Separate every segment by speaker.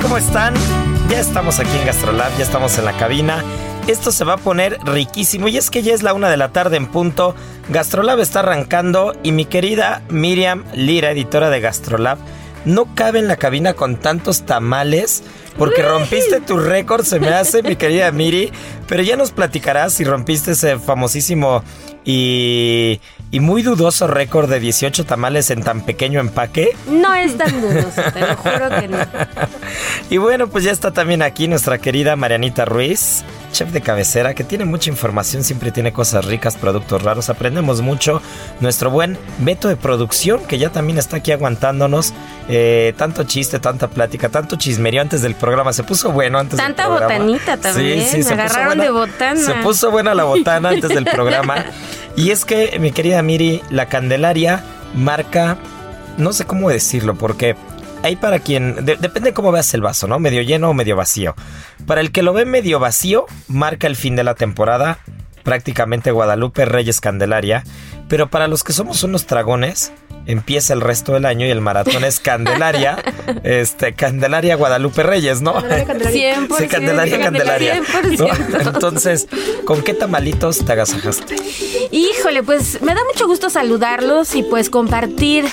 Speaker 1: ¿Cómo están? Ya estamos aquí en Gastrolab, ya estamos en la cabina. Esto se va a poner riquísimo y es que ya es la una de la tarde en punto. Gastrolab está arrancando y mi querida Miriam Lira, editora de Gastrolab, no cabe en la cabina con tantos tamales porque rompiste tu récord, se me hace, mi querida Miri. Pero ya nos platicarás si rompiste ese famosísimo y, y muy dudoso récord de 18 tamales en tan pequeño empaque.
Speaker 2: No es tan dudoso, te lo juro que no.
Speaker 1: Y bueno, pues ya está también aquí nuestra querida Marianita Ruiz, chef de cabecera, que tiene mucha información, siempre tiene cosas ricas, productos raros, aprendemos mucho. Nuestro buen Beto de producción, que ya también está aquí aguantándonos. Eh, tanto chiste, tanta plática, tanto chismerío antes del programa. Se puso bueno antes
Speaker 2: Tanta
Speaker 1: del programa.
Speaker 2: botanita también, me
Speaker 1: se puso
Speaker 2: agarraron de botana.
Speaker 1: Se puso buena la botana antes del programa. Y es que, mi querida Miri, la Candelaria marca, no sé cómo decirlo, porque hay para quien, de- depende cómo veas el vaso, ¿no? Medio lleno o medio vacío. Para el que lo ve medio vacío, marca el fin de la temporada, prácticamente Guadalupe Reyes Candelaria. Pero para los que somos unos dragones, empieza el resto del año y el maratón es Candelaria, este, Candelaria Guadalupe Reyes, ¿no?
Speaker 2: 100%.
Speaker 1: Sí, Candelaria, Candelaria.
Speaker 2: 100%.
Speaker 1: ¿no? Entonces, ¿con qué tamalitos te agasajaste?
Speaker 2: Híjole, pues me da mucho gusto saludarlos y pues compartir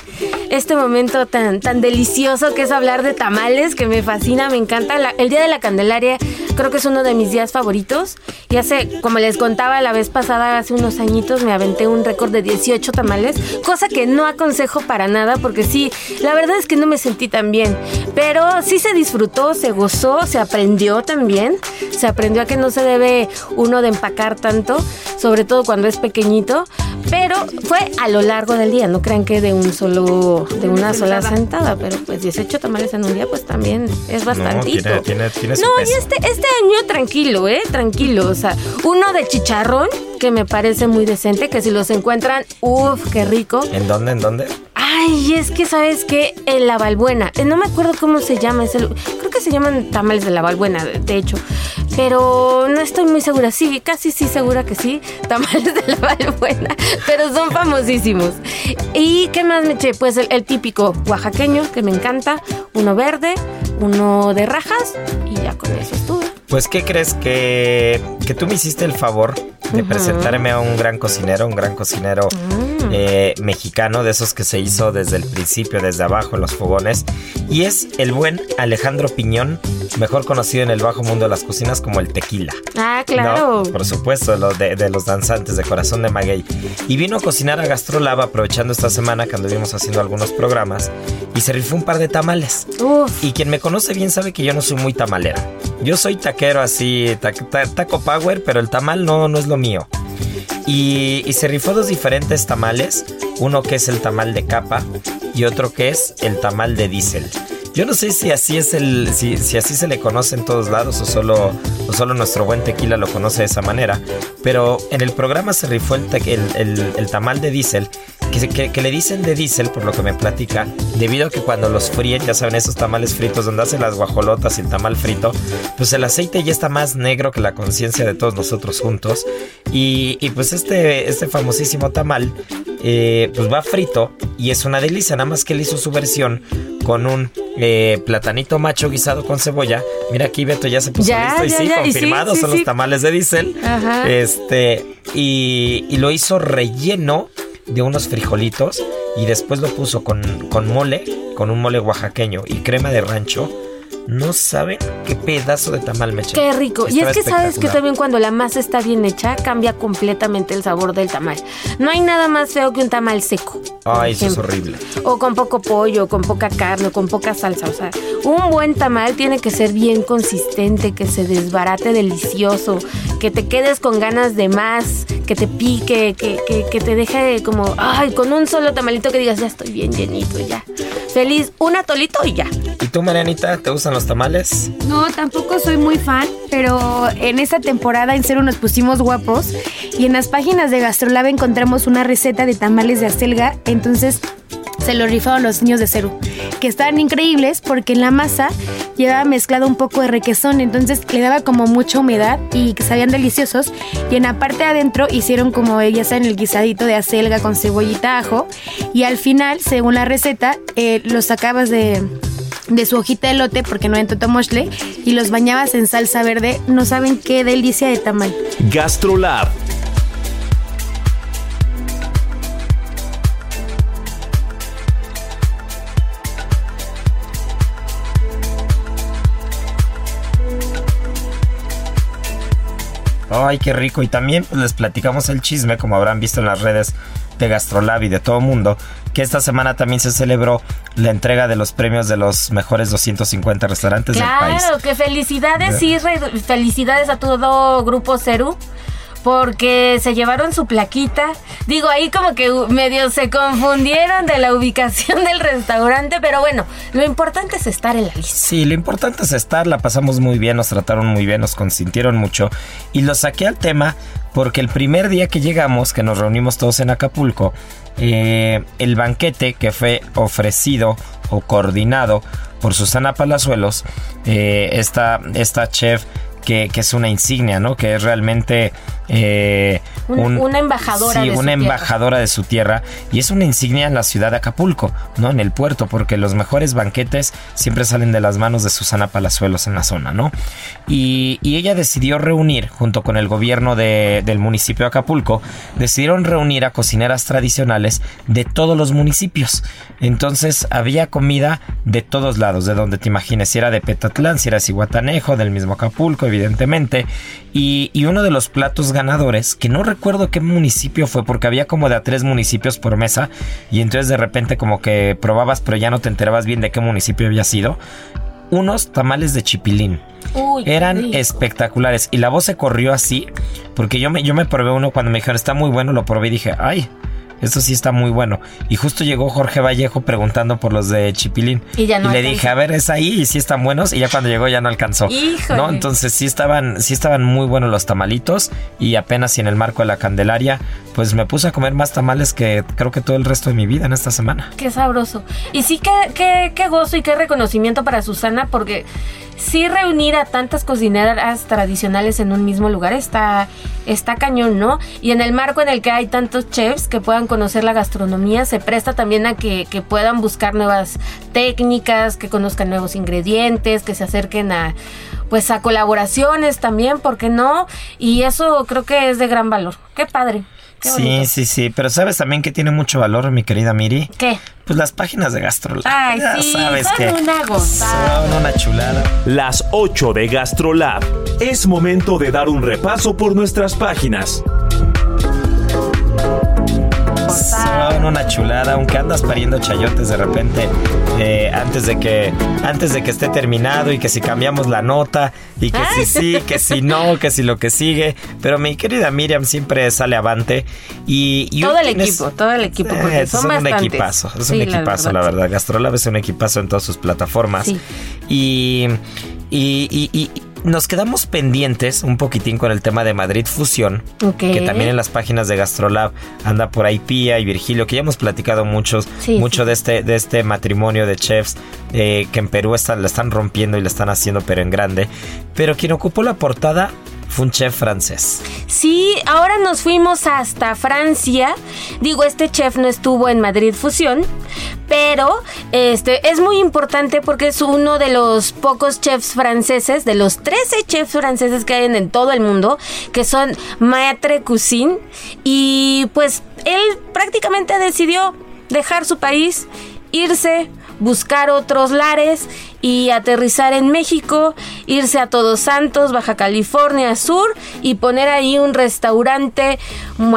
Speaker 2: este momento tan, tan delicioso que es hablar de tamales, que me fascina, me encanta. La- el Día de la Candelaria creo que es uno de mis días favoritos. Y hace, como les contaba la vez pasada, hace unos añitos me aventé un récord de 18 tamales, cosa que no aconsejo para nada porque sí, la verdad es que no me sentí tan bien. Pero sí se disfrutó, se gozó, se aprendió también. Se aprendió a que no se debe uno de empacar tanto, sobre todo cuando es pequeñito. Pero fue a lo largo del día, no crean que de un solo, de una sola sentada, pero pues 18 tamales en un día pues también es bastantito.
Speaker 1: tiene- tiene- tiene su
Speaker 2: no, y este, este año tranquilo, ¿eh? Tranquilo. O sea, uno de chicharrón, que me parece muy decente, que si los encuentran, uff, qué rico.
Speaker 1: ¿En dónde? ¿En dónde?
Speaker 2: Ay, es que sabes que en la Valbuena, eh, no me acuerdo cómo se llama, ese creo que se llaman tamales de la Valbuena, de hecho, pero no estoy muy segura, sí, casi sí segura que sí, tamales de la Valbuena, pero son famosísimos. ¿Y qué más me eché? Pues el, el típico oaxaqueño, que me encanta, uno verde, uno de rajas, y ya con eso estuve.
Speaker 1: Pues, ¿qué crees que, que tú me hiciste el favor de presentarme a un gran cocinero, un gran cocinero
Speaker 2: Mm.
Speaker 1: eh, mexicano, de esos que se hizo desde el principio, desde abajo en los fogones? Y es el buen Alejandro Piñón, mejor conocido en el bajo mundo de las cocinas como el tequila.
Speaker 2: Ah, claro.
Speaker 1: No, por supuesto, lo de, de los danzantes de Corazón de Maguey. Y vino a cocinar a Gastrolab aprovechando esta semana que anduvimos haciendo algunos programas y se rifó un par de tamales.
Speaker 2: Uf.
Speaker 1: Y quien me conoce bien sabe que yo no soy muy tamalera. Yo soy taquero así, ta- ta- taco power, pero el tamal no, no es lo mío. Y, y se rifó dos diferentes tamales, uno que es el tamal de capa y otro que es el tamal de diésel. Yo no sé si así es el, si, así se le conoce en todos lados o solo, o solo nuestro buen tequila lo conoce de esa manera. Pero en el programa se rifó el, el, tamal de diésel, que, que, le dicen de diésel, por lo que me platica, debido a que cuando los fríen, ya saben, esos tamales fritos donde hacen las guajolotas y el tamal frito, pues el aceite ya está más negro que la conciencia de todos nosotros juntos. Y, y pues este, este famosísimo tamal eh, pues va frito y es una delicia. Nada más que él hizo su versión con un eh, platanito macho guisado con cebolla. Mira aquí Beto ya se puso listo y sí, confirmado, son los tamales de diésel. Este, y, y, lo hizo relleno de unos frijolitos y después lo puso con, con mole, con un mole oaxaqueño y crema de rancho no saben qué pedazo de tamal me eché.
Speaker 2: Qué rico. y es que sabes que también cuando la masa está bien hecha, cambia completamente el sabor del tamal. No hay nada más feo que un tamal seco.
Speaker 1: Ay, eso es horrible.
Speaker 2: O con poco pollo, con poca carne, o con poca salsa. O sea, un buen tamal tiene que ser bien consistente, que se desbarate delicioso, que te quedes con ganas de más, que te pique, que, que, que te deje como, ay, con un solo tamalito que digas, ya estoy bien llenito, ya. Feliz, un atolito y ya.
Speaker 1: ¿Y tú, Marianita, te gustan los tamales?
Speaker 3: No, tampoco soy muy fan, pero en esta temporada en Cero nos pusimos guapos y en las páginas de Gastrolab encontramos una receta de tamales de acelga, entonces se lo rifaron los niños de Cero, que estaban increíbles porque en la masa llevaba mezclado un poco de requesón, entonces le daba como mucha humedad y que sabían deliciosos. Y en la parte de adentro hicieron como ya saben el guisadito de acelga con cebollita ajo y al final, según la receta, eh, los sacabas de de su hojita de lote porque no en totomoshle y los bañabas en salsa verde. No saben qué delicia de tamal.
Speaker 4: Gastrolab
Speaker 1: Ay, qué rico. Y también pues, les platicamos el chisme, como habrán visto en las redes de Gastrolab y de todo mundo, que esta semana también se celebró la entrega de los premios de los mejores 250 restaurantes del país.
Speaker 2: Claro, que felicidades, y felicidades a todo Grupo Ceru porque se llevaron su plaquita. Digo, ahí como que medio se confundieron de la ubicación del restaurante, pero bueno, lo importante es estar en la lista.
Speaker 1: Sí, lo importante es estar, la pasamos muy bien, nos trataron muy bien, nos consintieron mucho y lo saqué al tema porque el primer día que llegamos, que nos reunimos todos en Acapulco, eh, el banquete que fue ofrecido o coordinado por Susana Palazuelos, eh, esta, esta chef que, es una insignia, ¿no? Que es realmente
Speaker 2: eh, una embajadora.
Speaker 1: Sí, una embajadora de su tierra. Y es una insignia en la ciudad de Acapulco, ¿no? En el puerto, porque los mejores banquetes siempre salen de las manos de Susana Palazuelos en la zona, ¿no? Y, ella decidió reunir, junto con el gobierno del municipio de Acapulco, decidieron reunir a cocineras tradicionales de todos los municipios. Entonces había comida de todos lados, de donde te imagines, si era de Petatlán, si era de Cihuatanejo, del mismo Acapulco, evidentemente. Y, y uno de los platos ganadores, que no recuerdo qué municipio fue, porque había como de a tres municipios por mesa, y entonces de repente como que probabas, pero ya no te enterabas bien de qué municipio había sido. Unos tamales de chipilín. Eran espectaculares. Y la voz se corrió así, porque yo me, yo me probé uno cuando me dijeron está muy bueno, lo probé y dije, ay, eso sí está muy bueno. Y justo llegó Jorge Vallejo preguntando por los de Chipilín. Y, ya no y le dije, a ver, es ahí y sí están buenos. Y ya cuando llegó ya no alcanzó. ¿No? Entonces sí estaban, sí estaban muy buenos los tamalitos. Y apenas y en el marco de la Candelaria, pues me puse a comer más tamales que creo que todo el resto de mi vida en esta semana.
Speaker 2: Qué sabroso. Y sí, qué, qué, qué gozo y qué reconocimiento para Susana, porque sí reunir a tantas cocineras tradicionales en un mismo lugar está, está cañón, ¿no? Y en el marco en el que hay tantos chefs que puedan conocer la gastronomía, se presta también a que, que puedan buscar nuevas técnicas, que conozcan nuevos ingredientes, que se acerquen a pues a colaboraciones también, ¿por qué no? Y eso creo que es de gran valor. Qué padre.
Speaker 1: sí, sí, sí, pero sabes también que tiene mucho valor, mi querida Miri.
Speaker 2: ¿Qué?
Speaker 1: Pues las páginas de Gastrolab.
Speaker 2: Ay, sí, sabes son que una
Speaker 1: gozada. Son una chulada.
Speaker 4: Las 8 de Gastrolab. Es momento de dar un repaso por nuestras páginas
Speaker 1: una chulada, aunque andas pariendo chayotes de repente eh, antes de que antes de que esté terminado y que si cambiamos la nota y que si sí, que si no, que si lo que sigue. Pero mi querida Miriam siempre sale avante y,
Speaker 2: todo el equipo, todo el equipo, porque
Speaker 1: es un equipazo, es un equipazo, la verdad. Gastrolab es un equipazo en todas sus plataformas y, y, y nos quedamos pendientes un poquitín con el tema de Madrid Fusión, que también en las páginas de Gastrolab anda por ahí Pía y Virgilio, que ya hemos platicado muchos, mucho de este de este matrimonio de chefs eh, que en Perú están, la están rompiendo y le están haciendo pero en grande. Pero quien ocupó la portada fue un chef francés.
Speaker 2: Sí, ahora nos fuimos hasta Francia. Digo, este chef no estuvo en Madrid Fusión, pero este es muy importante porque es uno de los pocos chefs franceses, de los 13 chefs franceses que hay en todo el mundo, que son maître cuisine y pues él prácticamente decidió dejar su país, irse, buscar otros lares y aterrizar en México, irse a Todos Santos, Baja California Sur y poner ahí un restaurante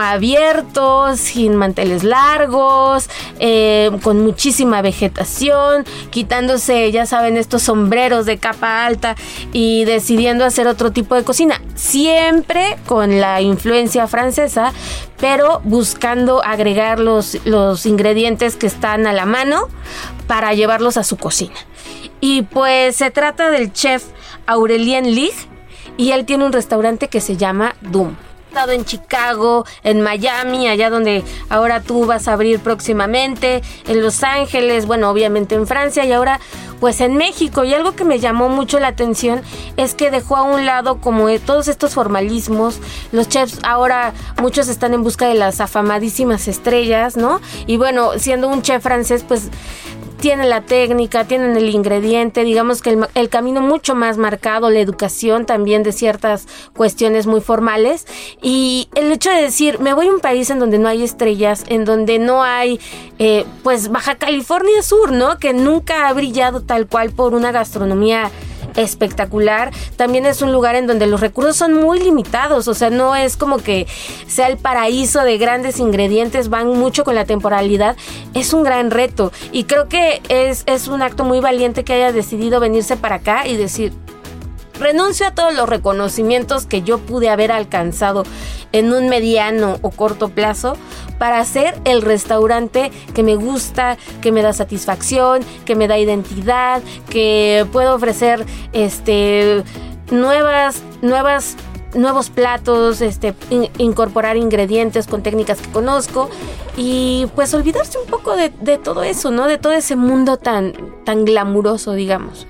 Speaker 2: abierto, sin manteles largos, eh, con muchísima vegetación, quitándose, ya saben, estos sombreros de capa alta y decidiendo hacer otro tipo de cocina, siempre con la influencia francesa, pero buscando agregar los, los ingredientes que están a la mano para llevarlos a su cocina. Y pues se trata del chef Aurelien Lig y él tiene un restaurante que se llama Doom estado en Chicago, en Miami, allá donde ahora tú vas a abrir próximamente, en Los Ángeles, bueno, obviamente en Francia y ahora pues en México. Y algo que me llamó mucho la atención es que dejó a un lado como todos estos formalismos. Los chefs ahora muchos están en busca de las afamadísimas estrellas, ¿no? Y bueno, siendo un chef francés, pues tienen la técnica, tienen el ingrediente, digamos que el, camino mucho más marcado, la educación también de ciertas cuestiones muy formales y el hecho de decir, me voy a un país en donde no hay estrellas, en donde no hay, eh, pues Baja California Sur, ¿no? Que nunca ha brillado tal cual por una gastronomía espectacular. También es un lugar en donde los recursos son muy limitados, o sea, no es como que sea el paraíso de grandes ingredientes, van mucho con la temporalidad. Es un gran reto y creo que es, es un acto muy valiente que haya decidido venirse para acá y decir, renuncio a todos los reconocimientos que yo pude haber alcanzado en un mediano o corto plazo para hacer el restaurante que me gusta, que me da satisfacción, que me da identidad, que puedo ofrecer este nuevas nuevas nuevos platos, este, incorporar ingredientes con técnicas que conozco y pues olvidarse un poco de, de, todo eso, ¿no? De todo ese mundo tan, tan glamuroso, digamos.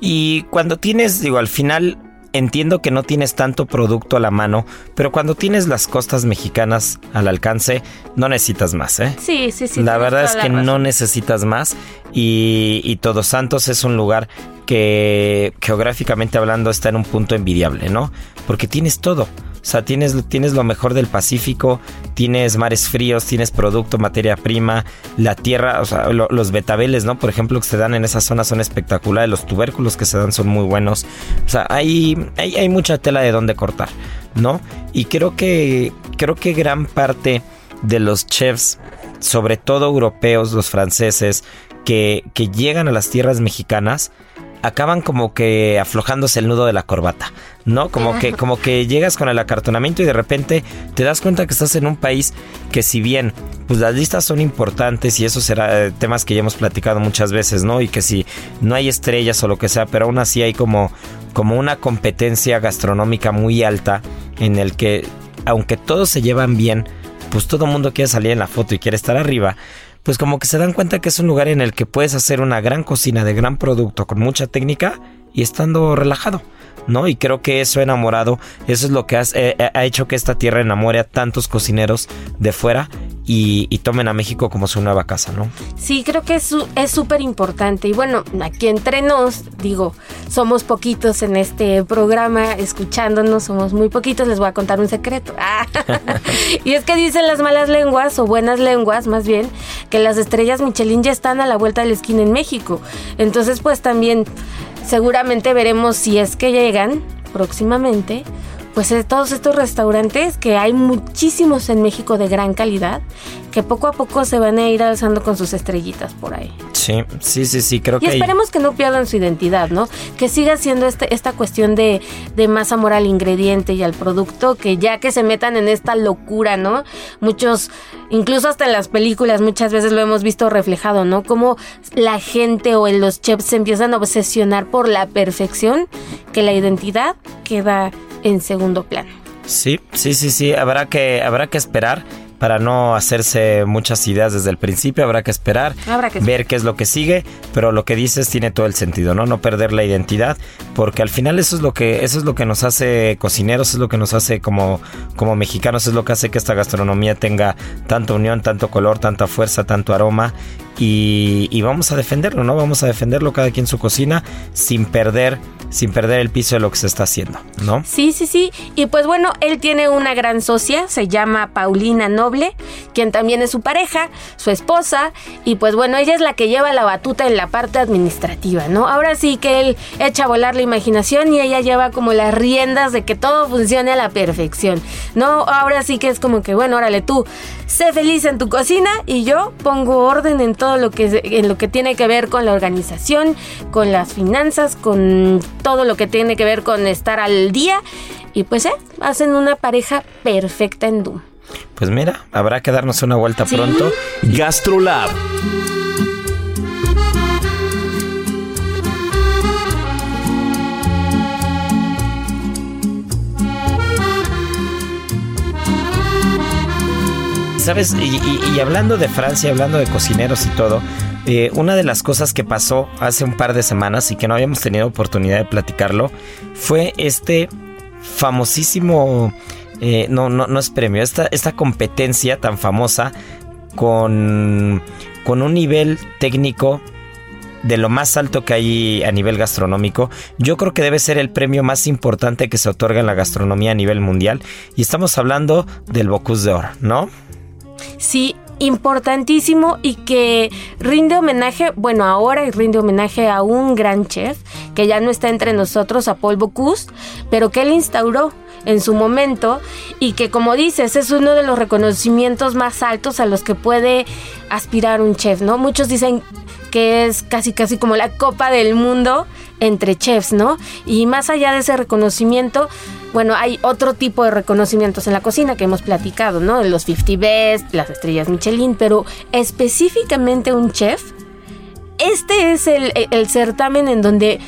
Speaker 1: Y cuando tienes, digo, al final entiendo que no tienes tanto producto a la mano, pero cuando tienes las costas mexicanas al alcance, no necesitas más, ¿eh?
Speaker 2: Sí, sí, sí.
Speaker 1: La verdad es que no necesitas más y, y Todos Santos es un lugar que geográficamente hablando está en un punto envidiable, ¿no? Porque tienes todo. O sea, tienes, tienes lo mejor del Pacífico, tienes mares fríos, tienes producto, materia prima, la tierra, o sea, los betabeles, ¿no? Por ejemplo, que se dan en esa zona son espectaculares, los tubérculos que se dan son muy buenos. O sea, hay, hay, hay mucha tela de donde cortar, ¿no? Y creo que, creo que gran parte de los chefs, sobre todo europeos, los franceses, que, que llegan a las tierras mexicanas, acaban como que aflojándose el nudo de la corbata, ¿no? Como que, como que llegas con el acartonamiento y de repente te das cuenta que estás en un país que si bien pues las listas son importantes y eso será eh, temas que ya hemos platicado muchas veces, ¿no? Y que si no hay estrellas o lo que sea, pero aún así hay como, como una competencia gastronómica muy alta en el que aunque todos se llevan bien, pues todo el mundo quiere salir en la foto y quiere estar arriba pues como que se dan cuenta que es un lugar en el que puedes hacer una gran cocina de gran producto con mucha técnica y estando relajado. ¿no? Y creo que eso enamorado, eso es lo que eh, ha hecho que esta tierra enamore a tantos cocineros de fuera y, tomen a México como su nueva casa, ¿no?
Speaker 2: Sí, creo que es súper importante. Y bueno, aquí entre nos, digo, somos poquitos en este programa escuchándonos, somos muy poquitos, les voy a contar un secreto. y es que dicen las malas lenguas, o buenas lenguas más bien, que las estrellas Michelin ya están a la vuelta de la esquina en México. Entonces, pues también seguramente veremos si es que llegan próximamente pues de todos estos restaurantes que hay muchísimos en México de gran calidad que poco a poco se van a ir alzando con sus estrellitas por ahí.
Speaker 1: Sí, sí, sí, sí, creo
Speaker 2: y
Speaker 1: que...
Speaker 2: esperemos que no pierdan su identidad, ¿no? Que siga siendo este, esta cuestión de, de más amor al ingrediente y al producto, que ya que se metan en esta locura, ¿no? Muchos, incluso hasta en las películas, muchas veces lo hemos visto reflejado, ¿no? Como la gente o los chefs se empiezan a obsesionar por la perfección, que la identidad queda en segundo plano.
Speaker 1: Sí, sí, sí, sí, habrá que, habrá que esperar para no hacerse muchas ideas desde el principio, habrá que esperar,
Speaker 2: Habrá que
Speaker 1: ver qué es lo que sigue, pero lo que dices tiene todo el sentido, ¿no? No perder la identidad, porque al final eso es lo que eso es lo que nos hace cocineros, es lo que nos hace como como mexicanos, es lo que hace que esta gastronomía tenga tanta unión, tanto color, tanta fuerza, tanto aroma y, vamos a defenderlo, ¿no? Vamos a defenderlo cada quien en su cocina sin perder sin perder el piso de lo que se está haciendo, ¿no?
Speaker 2: Sí, sí, sí. Y pues bueno, él tiene una gran socia, se llama Paulina Noble, quien también es su pareja, su esposa, y pues bueno, ella es la que lleva la batuta en la parte administrativa, ¿no? Ahora sí que él echa a volar la imaginación y ella lleva como las riendas de que todo funcione a la perfección, ¿no? Ahora sí que es como que, bueno, órale tú, sé feliz en tu cocina y yo pongo orden en todo lo que, en lo que tiene que ver con la organización, con las finanzas, con todo lo que tiene que ver con estar al día. Y pues, ¿eh? Hacen una pareja perfecta en Doom.
Speaker 1: Pues mira, habrá que darnos una vuelta
Speaker 2: Sí.
Speaker 1: pronto.
Speaker 4: GastroLab,
Speaker 1: ¿Sabes? Y, y- hablando de Francia, hablando de cocineros y todo, eh, una de las cosas que pasó hace un par de semanas y que no habíamos tenido oportunidad de platicarlo fue este famosísimo, eh, no, no, no es premio, esta, esta competencia tan famosa con, con un nivel técnico de lo más alto que hay a nivel gastronómico. Yo creo que debe ser el premio más importante que se otorga en la gastronomía a nivel mundial. Y estamos hablando del Bocuse d'Or, ¿no?
Speaker 2: Sí, importantísimo y que rinde homenaje, bueno, ahora rinde homenaje a un gran chef que ya no está entre nosotros, a Paul Bocuse, pero que él instauró en su momento y que como dices es uno de los reconocimientos más altos a los que puede aspirar un chef, ¿no? Muchos dicen que es casi casi como la copa del mundo entre chefs, ¿no? Y más allá de ese reconocimiento, bueno, hay otro tipo de reconocimientos en la cocina que hemos platicado, ¿no? Los 50 Best, las estrellas Michelin, pero específicamente un chef, este es el, certamen en donde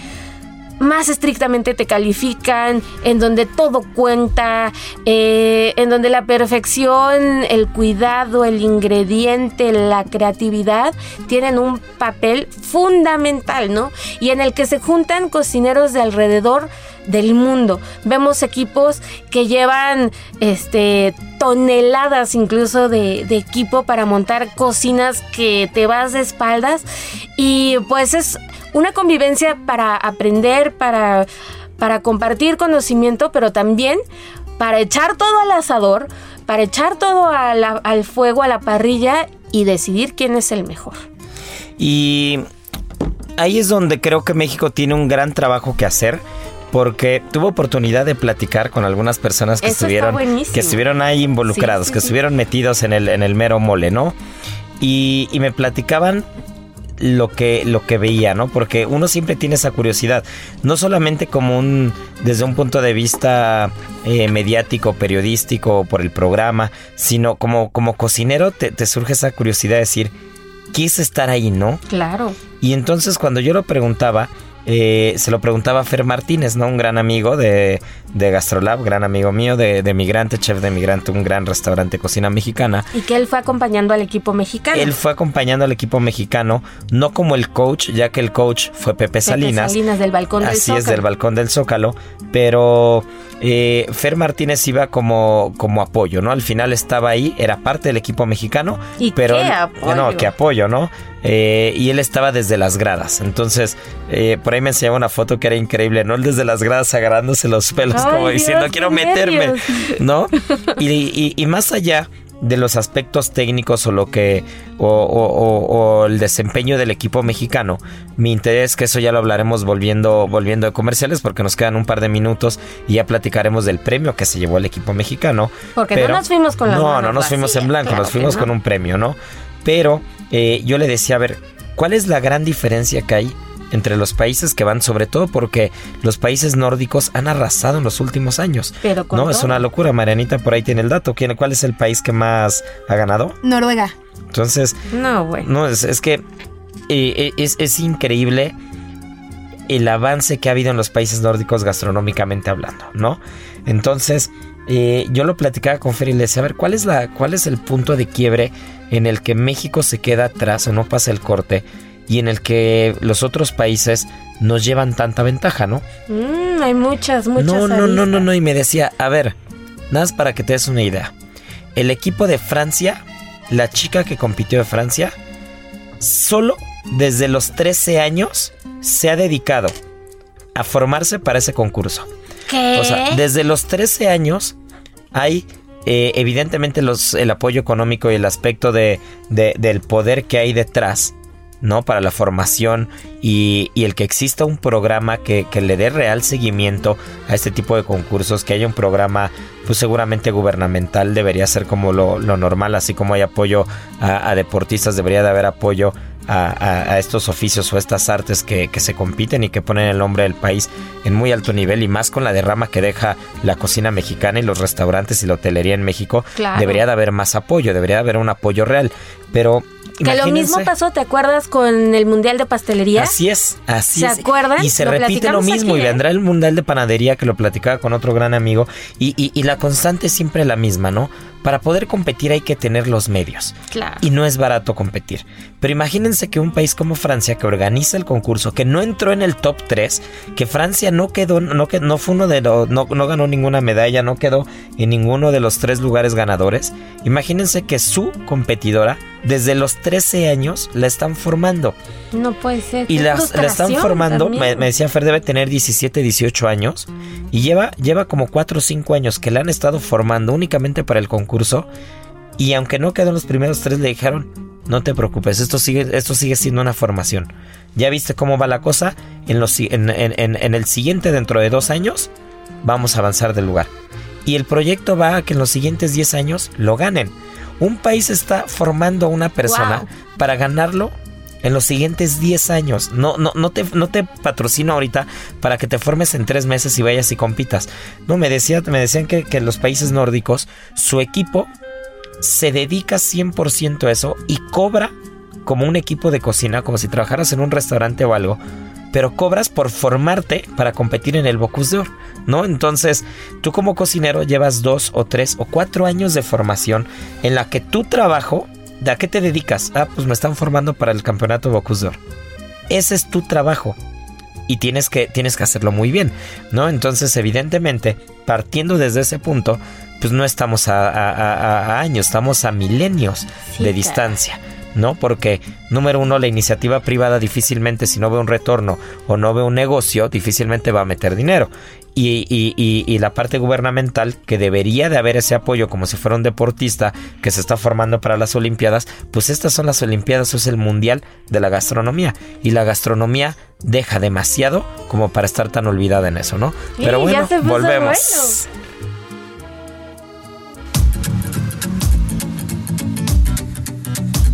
Speaker 2: más estrictamente te califican, en donde todo cuenta, eh, en donde la perfección, el cuidado, el ingrediente, la creatividad tienen un papel fundamental, ¿no? Y en el que se juntan cocineros de alrededor del mundo. Vemos equipos que llevan este toneladas incluso de, de equipo para montar cocinas que te vas de espaldas y pues es una convivencia para aprender, para, para compartir conocimiento, pero también para echar todo al asador, para echar todo al fuego, a la parrilla y decidir quién es el mejor.
Speaker 1: Y ahí es donde creo que México tiene un gran trabajo que hacer. Porque tuve oportunidad de platicar con algunas personas que
Speaker 2: Eso
Speaker 1: estuvieron, que estuvieron ahí involucrados,
Speaker 2: Sí, sí,
Speaker 1: que
Speaker 2: sí.
Speaker 1: estuvieron metidos en el, en el mero mole, ¿no? Y, y me platicaban lo que, lo que veía, ¿no? Porque uno siempre tiene esa curiosidad, no solamente como un, desde un punto de vista eh, mediático, periodístico, por el programa, sino como, como cocinero te, te surge esa curiosidad de decir, quise estar ahí, ¿no?
Speaker 2: Claro.
Speaker 1: Y entonces cuando yo lo preguntaba, eh, se lo preguntaba a Fer Martínez, ¿no? Un gran amigo de, de Gastrolab, gran amigo mío de, de Migrante, chef de Migrante, un gran restaurante de cocina mexicana.
Speaker 2: Y que él fue acompañando al equipo mexicano.
Speaker 1: Él fue acompañando al equipo mexicano, no como el coach, ya que el coach fue Pepe,
Speaker 2: Pepe
Speaker 1: Salinas.
Speaker 2: Salinas del balcón del
Speaker 1: Así es,
Speaker 2: Zócalo.
Speaker 1: del balcón del Zócalo. Pero eh, Fer Martínez iba como, como apoyo, ¿no? Al final estaba ahí, era parte del equipo mexicano.
Speaker 2: ¿Y
Speaker 1: pero
Speaker 2: qué apoyo?
Speaker 1: No, qué apoyo, ¿no? Eh, y él estaba desde las gradas. Entonces, eh, por ahí me enseñaba una foto que era increíble, ¿no? Él desde las gradas agarrándose los pelos,
Speaker 2: Ay,
Speaker 1: como
Speaker 2: Dios,
Speaker 1: diciendo, quiero meterme,
Speaker 2: nervios".
Speaker 1: ¿no? Y, y- y más allá de los aspectos técnicos o lo que o, el desempeño del equipo mexicano. Mi interés que eso ya lo hablaremos volviendo volviendo de comerciales porque nos quedan un par de minutos y ya platicaremos del premio que se llevó el equipo mexicano.
Speaker 2: Porque no nos fuimos con la
Speaker 1: No, no nos fuimos en blanco, nos fuimos con un premio, ¿no? Pero eh, yo le decía, a ver, ¿cuál es la gran diferencia que hay entre los países que van, sobre todo porque los países nórdicos han arrasado en los últimos años.
Speaker 2: Pero
Speaker 1: no, es una locura. Marianita por ahí tiene el dato. ¿Cuál es el país que más ha ganado?
Speaker 3: Noruega.
Speaker 1: Entonces,
Speaker 2: no, güey.
Speaker 1: No, es, que eh, es, es increíble el avance que ha habido en los países nórdicos gastronómicamente hablando, ¿no? Entonces, eh, yo lo platicaba con Fer y le decía, a ver, ¿cuál es, la, ¿cuál es el punto de quiebre en el que México se queda atrás o no pasa el corte y en el que los otros países nos llevan tanta ventaja, ¿no?
Speaker 2: Mm, hay muchas, muchas.
Speaker 1: No, no, no, no, no, y me decía, a ver, nada más para que te des una idea. El equipo de Francia, la chica que compitió de Francia, solo desde los 13 años se ha dedicado a formarse para ese concurso.
Speaker 2: ¿Qué?
Speaker 1: O sea, desde los 13 años hay eh, evidentemente los, el apoyo económico y el aspecto de, del poder que hay detrás ¿no? Para la formación y, el que exista un programa que, le dé real seguimiento a este tipo de concursos, que haya un programa, pues seguramente gubernamental debería ser como lo, normal, así como hay apoyo a, deportistas, debería de haber apoyo a, estos oficios o estas artes que, se compiten y que ponen el nombre del país en muy alto nivel y más con la derrama que deja la cocina mexicana y los restaurantes y la hotelería en México, debería de haber más apoyo, debería de haber un apoyo real. Pero
Speaker 2: que lo mismo pasó, ¿te acuerdas con el Mundial de Pastelería?
Speaker 1: Así es, así es.
Speaker 2: ¿Se acuerdan?
Speaker 1: Y se repite lo mismo y ¿eh? vendrá el Mundial de Panadería que lo platicaba con otro gran amigo y, y, la constante es siempre la misma, ¿no? Para poder competir hay que tener los medios.
Speaker 2: Claro.
Speaker 1: Y no es barato competir. Pero imagínense que un país como Francia que organiza el concurso, que no entró en el top 3, que Francia no quedó, no, no fue uno de los, no, no ganó ninguna medalla, no quedó en ninguno de los tres lugares ganadores. Imagínense que su competidora desde los 13 años la están formando.
Speaker 2: No puede ser.
Speaker 1: Y la, están formando, me, decía Fer, debe tener 17, 18 años. Y lleva, lleva como 4 o 5 años que la han estado formando únicamente para el concurso. Y aunque no quedó en los primeros tres, le dijeron, no te preocupes, esto sigue, esto sigue siendo una formación. Ya viste cómo va la cosa, en, los, en, en el siguiente, dentro de dos años, vamos a avanzar del lugar. Y el proyecto va a que en los siguientes 10 años lo ganen. Un país está formando a una persona para ganarlo en los siguientes 10 años. No, no, no, te, no te patrocino ahorita para que te formes en 3 meses y vayas y compitas. No, me, decía, me decían que, que los países nórdicos su equipo se dedica 100% a eso y cobra como un equipo de cocina, como si trabajaras en un restaurante o algo, pero cobras por formarte para competir en el Bocus de ¿no? Entonces, tú como cocinero llevas dos o tres o cuatro años de formación en la que tu trabajo, ¿de a qué te dedicas? Ah, pues me están formando para el campeonato Bocus de Ese es tu trabajo. Y tienes que, tienes que hacerlo muy bien, ¿no? Entonces, evidentemente, partiendo desde ese punto, pues no estamos a, años, estamos a milenios de distancia. ¿no? Porque, número uno, la iniciativa privada difícilmente, si no ve un retorno o no ve un negocio, difícilmente va a meter dinero. Y, y, la parte gubernamental, que debería de haber ese apoyo como si fuera un deportista que se está formando para las Olimpiadas, pues estas son las Olimpiadas, es el Mundial de la Gastronomía. Y la gastronomía deja demasiado como para estar tan olvidada en eso, ¿no? Pero bueno, volvemos.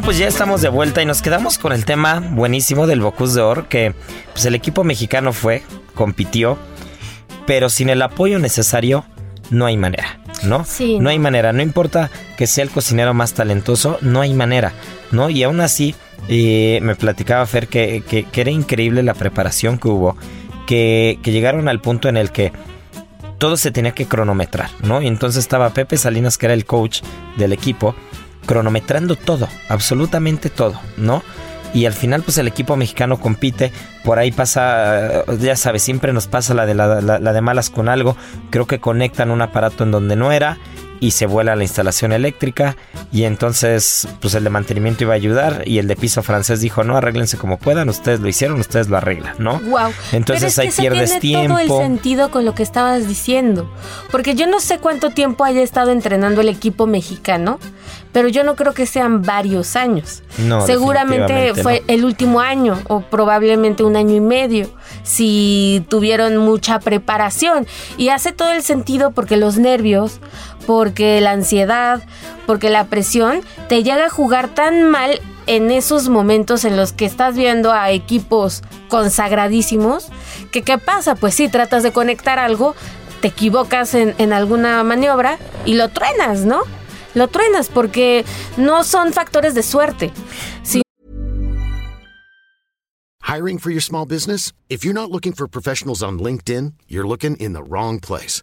Speaker 1: Bueno, pues ya estamos de vuelta y nos quedamos con el tema buenísimo del Bocus de Oro, que pues el equipo mexicano fue, compitió, pero sin el apoyo necesario no hay manera, ¿no?
Speaker 2: Sí.
Speaker 1: No hay manera, no importa que sea el cocinero más talentoso, no hay manera, ¿no? Y aún así, eh, me platicaba Fer que, que, que, era increíble la preparación que hubo, que, que llegaron al punto en el que todo se tenía que cronometrar, ¿no? Y entonces estaba Pepe Salinas, que era el coach del equipo, cronometrando todo, absolutamente todo, ¿no? Y al final, pues el equipo mexicano compite. Por ahí pasa, ya sabes, siempre nos pasa la de, la, la, la de malas con algo. Creo que conectan un aparato en donde no era y se vuela la instalación eléctrica. Y entonces pues el de mantenimiento iba a ayudar y el de piso francés dijo no arréglense como puedan ustedes lo hicieron ustedes lo arreglan no
Speaker 2: wow
Speaker 1: entonces
Speaker 2: Pero es que
Speaker 1: ahí pierdes
Speaker 2: tiene
Speaker 1: tiempo
Speaker 2: todo el sentido con lo que estabas diciendo porque yo no sé cuánto tiempo haya estado entrenando el equipo mexicano pero yo no creo que sean varios años.
Speaker 1: No,
Speaker 2: seguramente fue
Speaker 1: no.
Speaker 2: el último año o probablemente un año y medio si tuvieron mucha preparación. Y hace todo el sentido porque los nervios porque la ansiedad, porque la presión te llega a jugar tan mal en esos momentos en los que estás viendo a equipos consagradísimos, que qué pasa? Pues sí, tratas de conectar algo, te equivocas en, alguna maniobra y lo truenas, ¿no? Lo truenas porque no son factores de suerte.
Speaker 5: Hiring for your small business? If you're not looking for professionals on LinkedIn, you're looking in the wrong place.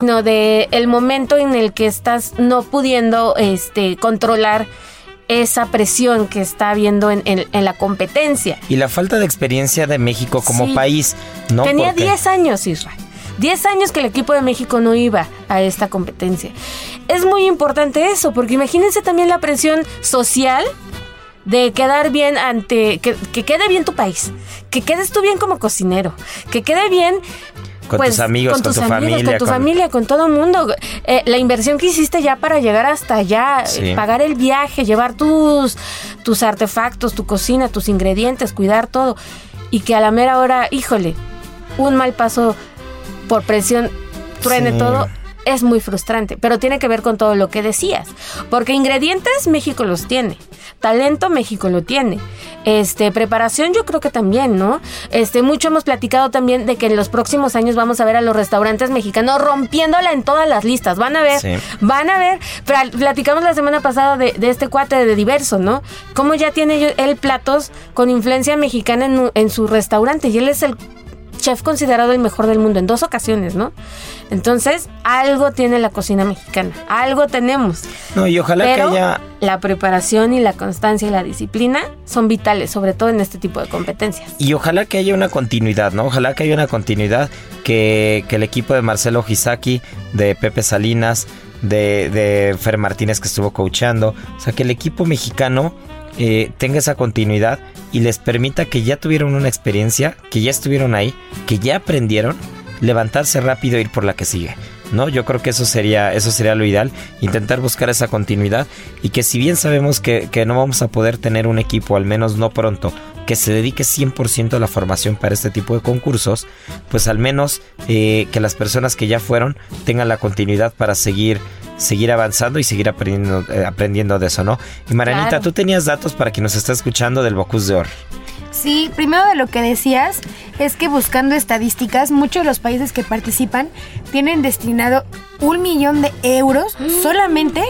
Speaker 2: No, de el momento en el que estás no pudiendo este, controlar esa presión que está habiendo en, en, en, la competencia.
Speaker 1: Y la falta de experiencia de México como
Speaker 2: Sí.
Speaker 1: país, ¿no?
Speaker 2: Tenía
Speaker 1: Porque-
Speaker 2: 10 años, Israel. 10 años que el equipo de México no iba a esta competencia. Es muy importante eso, porque imagínense también la presión social de quedar bien ante, que, que quede bien tu país, que quedes tú bien como cocinero, que quede bien
Speaker 1: Con
Speaker 2: pues,
Speaker 1: tus amigos, con,
Speaker 2: tus
Speaker 1: tu
Speaker 2: amigos,
Speaker 1: familia.
Speaker 2: con tu
Speaker 1: con-
Speaker 2: familia, con todo el mundo. Eh, la inversión que hiciste ya para llegar hasta allá,
Speaker 1: Sí.
Speaker 2: eh, pagar el viaje, llevar tus, tus artefactos, tu cocina, tus ingredientes, cuidar todo. Y que a la mera hora, híjole, un mal paso por presión truene
Speaker 1: Sí.
Speaker 2: todo. Es muy frustrante, pero tiene que ver con todo lo que decías. Porque ingredientes México los tiene. Talento México lo tiene. Este, preparación yo creo que también, ¿no? Este, mucho hemos platicado también de que en los próximos años vamos a ver a los restaurantes mexicanos rompiéndola en todas las listas. Van a ver,
Speaker 1: Sí.
Speaker 2: van a ver. Platicamos la semana pasada de, de este cuate de diverso, ¿no? Cómo ya tiene él platos con influencia mexicana en su restaurante y él es el chef considerado el mejor del mundo en dos ocasiones, ¿no? Entonces, algo tiene la cocina mexicana, algo tenemos.
Speaker 1: No, y ojalá
Speaker 2: Pero
Speaker 1: que haya
Speaker 2: la preparación y la constancia y la disciplina son vitales, sobre todo en este tipo de competencias.
Speaker 1: Y ojalá que haya una continuidad, ¿no? Ojalá que haya una continuidad, que, que el equipo de Marcelo Hisaki, de Pepe Salinas, de, de Fer Martínez que estuvo coachando, o sea, que el equipo mexicano eh, tenga esa continuidad y les permita que ya tuvieron una experiencia, que ya estuvieron ahí, que ya aprendieron, levantarse rápido e ir por la que sigue. ¿No? Yo creo que eso sería, eso sería lo ideal, intentar buscar esa continuidad y que si bien sabemos que, que no vamos a poder tener un equipo, al menos no pronto, que se dedique 100% a la formación para este tipo de concursos, pues al menos eh, que las personas que ya fueron tengan la continuidad para seguir seguir avanzando y seguir aprendiendo, eh, aprendiendo de eso, ¿no? Y Marianita,
Speaker 2: Claro.
Speaker 1: tú tenías datos para quien nos está escuchando del Bocus de Or.
Speaker 3: Sí, primero de lo que decías es que buscando estadísticas, muchos de los países que participan tienen destinado un millón de euros solamente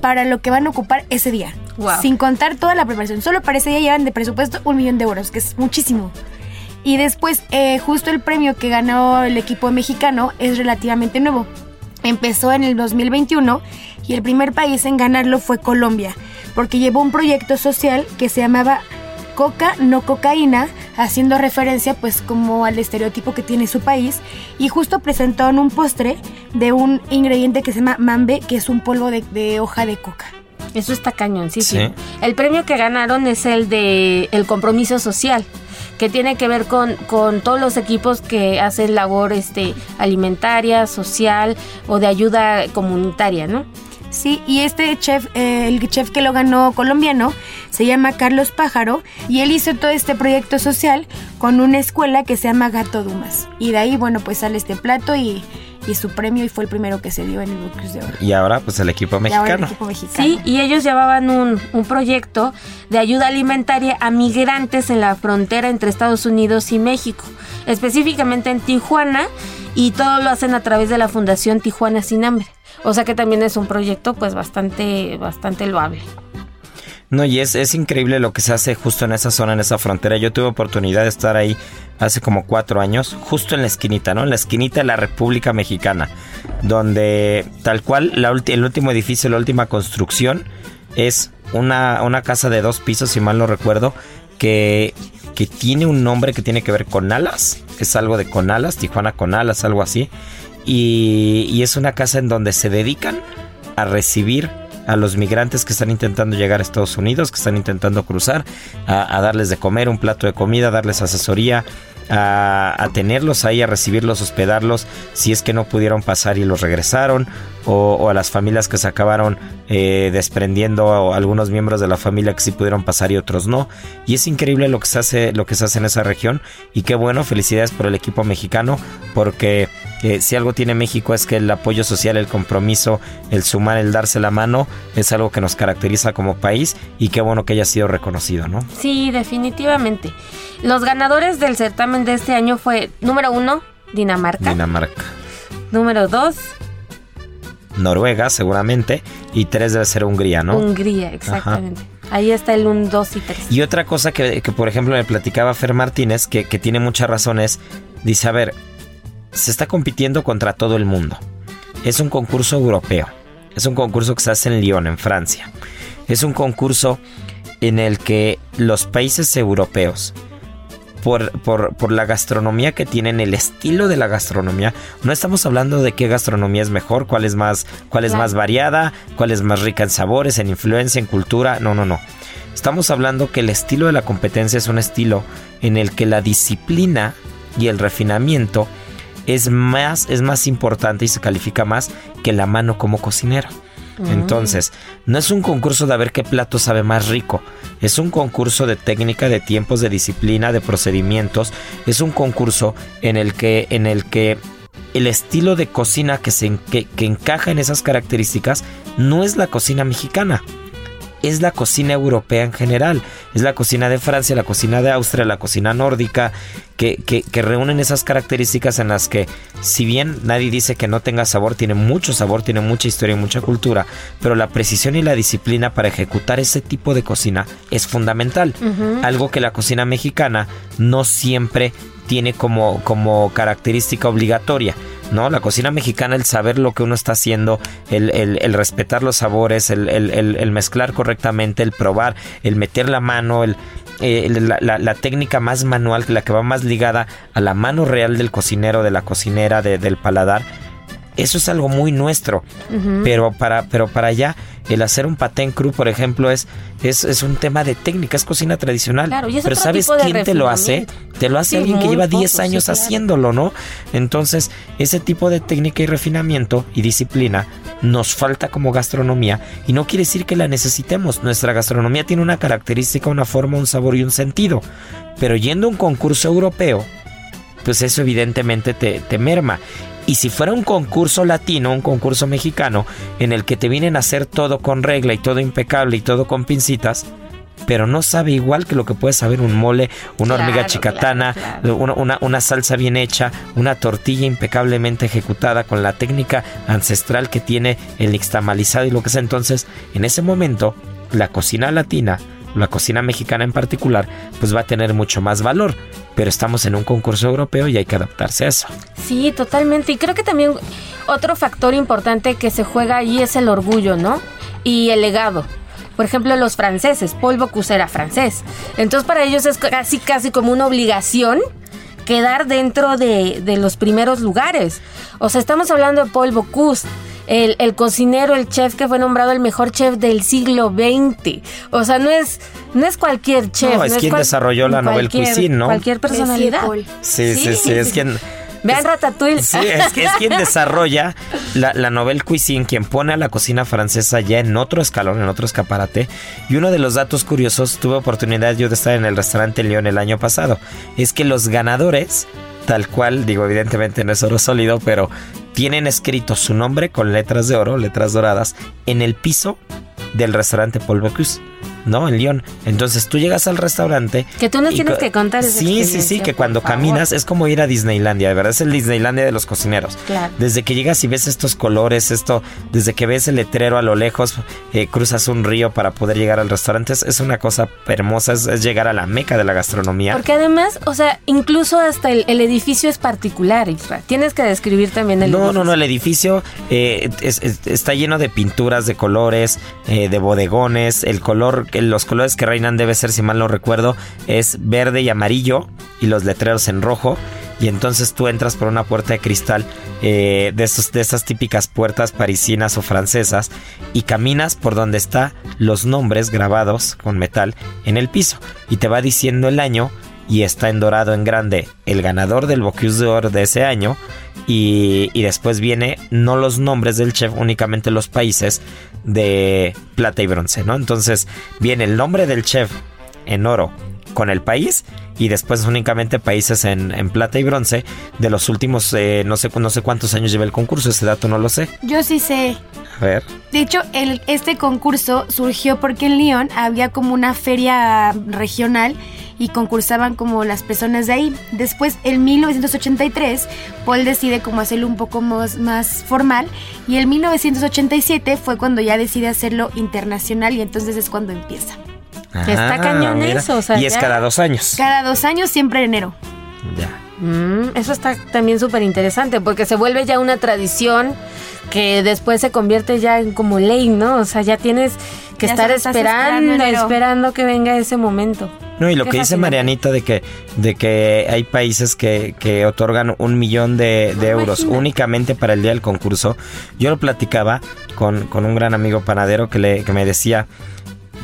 Speaker 3: para lo que van a ocupar ese día.
Speaker 2: Wow.
Speaker 3: Sin contar toda la preparación. Solo para ese día llevan de presupuesto un millón de euros, que es muchísimo. Y después, eh, justo el premio que ganó el equipo mexicano es relativamente nuevo. Empezó en el 2021 y el primer país en ganarlo fue Colombia, porque llevó un proyecto social que se llamaba Coca no cocaína, haciendo referencia pues como al estereotipo que tiene su país y justo presentaron un postre de un ingrediente que se llama mambe, que es un polvo de, de hoja de coca.
Speaker 2: Eso está cañoncísimo.
Speaker 1: Sí.
Speaker 2: El premio que ganaron es el de el compromiso social, que tiene que ver con, con todos los equipos que hacen labor este, alimentaria, social o de ayuda comunitaria, ¿no?
Speaker 3: Sí, y este chef, eh, el chef que lo ganó colombiano, se llama Carlos Pájaro y él hizo todo este proyecto social con una escuela que se llama Gato Dumas. Y de ahí, bueno, pues sale este plato y, y su premio y fue el primero que se dio en el Bocuse de Oro.
Speaker 1: Y ahora pues el equipo
Speaker 3: Y ahora
Speaker 1: mexicano.
Speaker 3: el equipo mexicano.
Speaker 2: Sí, y ellos llevaban un, un proyecto de ayuda alimentaria a migrantes en la frontera entre Estados Unidos y México, específicamente en Tijuana, y todo lo hacen a través de la Fundación Tijuana Sin Hambre. O sea que también es un proyecto pues bastante, bastante loable.
Speaker 1: No, y es, es increíble lo que se hace justo en esa zona, en esa frontera. Yo tuve oportunidad de estar ahí hace como cuatro años, justo en la esquinita, ¿no? En la esquinita de la República Mexicana, donde tal cual el último edificio, la última construcción es una, una casa de dos pisos, si mal no recuerdo, que, que tiene un nombre que tiene que ver con alas. Es algo de con alas, Tijuana con alas, algo así. Y, y es una casa en donde se dedican a recibir a los migrantes que están intentando llegar a Estados Unidos, que están intentando cruzar, a, darles de comer un plato de comida, a darles asesoría, a, tenerlos ahí, a recibirlos, hospedarlos, si es que no pudieron pasar y los regresaron, o, o a las familias que se acabaron eh, desprendiendo, o algunos miembros de la familia que sí pudieron pasar y otros no. Y es increíble lo que se hace, lo que se hace en esa región, y qué bueno, felicidades por el equipo mexicano, porque eh, si algo tiene México es que el apoyo social, el compromiso, el sumar, el darse la mano, es algo que nos caracteriza como país y qué bueno que haya sido reconocido, ¿no?
Speaker 2: Sí, definitivamente. Los ganadores del certamen de este año fue número uno, Dinamarca.
Speaker 1: Dinamarca.
Speaker 2: número dos,
Speaker 1: Noruega, seguramente, y tres debe ser Hungría, ¿no?
Speaker 2: Hungría, exactamente. Ahí está el 1, 2 y 3.
Speaker 1: Y otra cosa que, que, por ejemplo, me platicaba Fer Martínez, que, que tiene muchas razones, dice, a ver, se está compitiendo contra todo el mundo. Es un concurso europeo. Es un concurso que se hace en Lyon, en Francia. Es un concurso en el que los países europeos, por, por, por, la gastronomía que tienen, el estilo de la gastronomía, no estamos hablando de qué gastronomía es mejor, cuál es más, cuál es más variada, cuál es más rica en sabores, en influencia, en cultura. No, no, no. Estamos hablando que el estilo de la competencia es un estilo en el que la disciplina y el refinamiento es más, es más importante y se califica más que la mano como cocinero. Entonces, no es un concurso de a ver qué plato sabe más rico. Es un concurso de técnica, de tiempos, de disciplina, de procedimientos. Es un concurso en el que, en el que el estilo de cocina que, se, que, que encaja en esas características no es la cocina mexicana es la cocina europea en general. Es la cocina de Francia, la cocina de Austria, la cocina nórdica, que, que, que, reúnen esas características en las que, si bien nadie dice que no tenga sabor, tiene mucho sabor, tiene mucha historia y mucha cultura, pero la precisión y la disciplina para ejecutar ese tipo de cocina es fundamental. Uh -huh. Algo que la cocina mexicana no siempre tiene como, como característica obligatoria. ¿No? La cocina mexicana, el saber lo que uno está haciendo, el, el, respetar los sabores, el, el, mezclar correctamente, el probar, el meter la mano, el, eh, la, la, técnica más manual, la que va más ligada a la mano real del cocinero, de la cocinera, de, del paladar. Eso es algo muy nuestro, uh -huh. pero para pero para allá el hacer un patén cru, por ejemplo, es, es, es un tema de técnica, es cocina tradicional.
Speaker 2: Claro, y es
Speaker 1: pero ¿sabes quién te lo hace? Te lo hace sí, alguien que lleva 10 años sí, claro. haciéndolo, ¿no? Entonces, ese tipo de técnica y refinamiento y disciplina nos falta como gastronomía y no quiere decir que la necesitemos. Nuestra gastronomía tiene una característica, una forma, un sabor y un sentido. Pero yendo a un concurso europeo, pues eso evidentemente te, te merma. Y si fuera un concurso latino, un concurso mexicano, en el que te vienen a hacer todo con regla y todo impecable y todo con pincitas, pero no sabe igual que lo que puede saber un mole, una claro, hormiga chicatana, claro, claro. Una, una, una, salsa bien hecha, una tortilla impecablemente ejecutada con la técnica ancestral que tiene el nixtamalizado y lo que sea. Entonces, en ese momento, la cocina latina la cocina mexicana en particular, pues va a tener mucho más valor. Pero estamos en un concurso europeo y hay que adaptarse a eso.
Speaker 2: Sí, totalmente. Y creo que también otro factor importante que se juega ahí es el orgullo, ¿no? Y el legado. Por ejemplo, los franceses, Paul Bocuse era francés. Entonces para ellos es casi, casi como una obligación quedar dentro de, de los primeros lugares. O sea, estamos hablando de Paul Bocuse el, el cocinero, el chef que fue nombrado el mejor chef del siglo XX. O sea, no es, no es cualquier chef.
Speaker 1: No, es quien
Speaker 2: cual-
Speaker 1: desarrolló la
Speaker 2: cualquier-
Speaker 1: Cuisine, ¿no?
Speaker 2: Cualquier personalidad.
Speaker 3: Paul.
Speaker 1: Sí, sí, sí, es quien...
Speaker 2: Vean Ratatouille.
Speaker 1: Sí, es, quien desarrolla la, la Nouvelle Cuisine, quien pone a la cocina francesa ya en otro escalón, en otro escaparate. Y uno de los datos curiosos, tuve oportunidad yo de estar en el restaurante León el año pasado, es que los ganadores, tal cual, digo, evidentemente no es oro sólido, pero tienen escrito su nombre con letras de oro, letras doradas, en el piso del restaurante Paul Bocuse. ¿No? En Lyon. Entonces tú llegas al restaurante.
Speaker 2: Que tú nos tienes que contar esa
Speaker 1: Sí, sí, sí, que cuando
Speaker 2: favor.
Speaker 1: caminas es como ir a Disneylandia, de verdad es el Disneylandia de los cocineros.
Speaker 2: Claro.
Speaker 1: Desde que llegas y ves estos colores, esto, desde que ves el letrero a lo lejos, eh, cruzas un río para poder llegar al restaurante, es, es una cosa hermosa, es, es llegar a la meca de la gastronomía.
Speaker 2: Porque además, o sea, incluso hasta el, el edificio es particular, Isra. Tienes que describir también el
Speaker 1: No,
Speaker 2: edificio.
Speaker 1: no, no, el edificio eh, es- es- está lleno de pinturas, de colores, eh, de bodegones. El color, los colores que reinan debe ser, si mal no recuerdo, es verde y amarillo y los letreros en rojo. Y entonces tú entras por una puerta de cristal eh, de, estos, de esas típicas puertas parisinas o francesas y caminas por donde están los nombres grabados con metal en el piso y te va diciendo el año y está en dorado en grande el ganador del Bocuse d'Or de ese año y, y después viene no los nombres del chef, únicamente los países de plata y bronce, ¿no? Entonces viene el nombre del chef en oro con el país y después únicamente países en, en plata y bronce de los últimos, eh, no, sé, no sé cuántos años lleva el concurso, ese dato no lo sé.
Speaker 3: Yo sí sé.
Speaker 1: A ver.
Speaker 3: De hecho, el, este concurso surgió porque en Lyon había como una feria regional y concursaban como las personas de ahí. Después, en 1983, Paul decide como hacerlo un poco más, más formal y en 1987 fue cuando ya decide hacerlo internacional y entonces es cuando empieza.
Speaker 2: Que está cañón eso, o sea,
Speaker 1: y es
Speaker 2: ya-
Speaker 1: cada dos años.
Speaker 3: Cada dos años, siempre en enero.
Speaker 1: Ya.
Speaker 2: Mm, eso está también súper interesante porque se vuelve ya una tradición que después se convierte ya en como ley, ¿no? O sea, ya tienes que
Speaker 3: Ya
Speaker 2: estar esperando,
Speaker 3: esperando
Speaker 2: que venga ese momento.
Speaker 1: No, y lo
Speaker 2: Qué
Speaker 1: que dice. Marianita de que, de que hay países que, que otorgan un millón de, de euros
Speaker 2: Imagínate.
Speaker 1: únicamente para el día del concurso. Yo lo platicaba con, con un gran amigo panadero que, le, que me decía,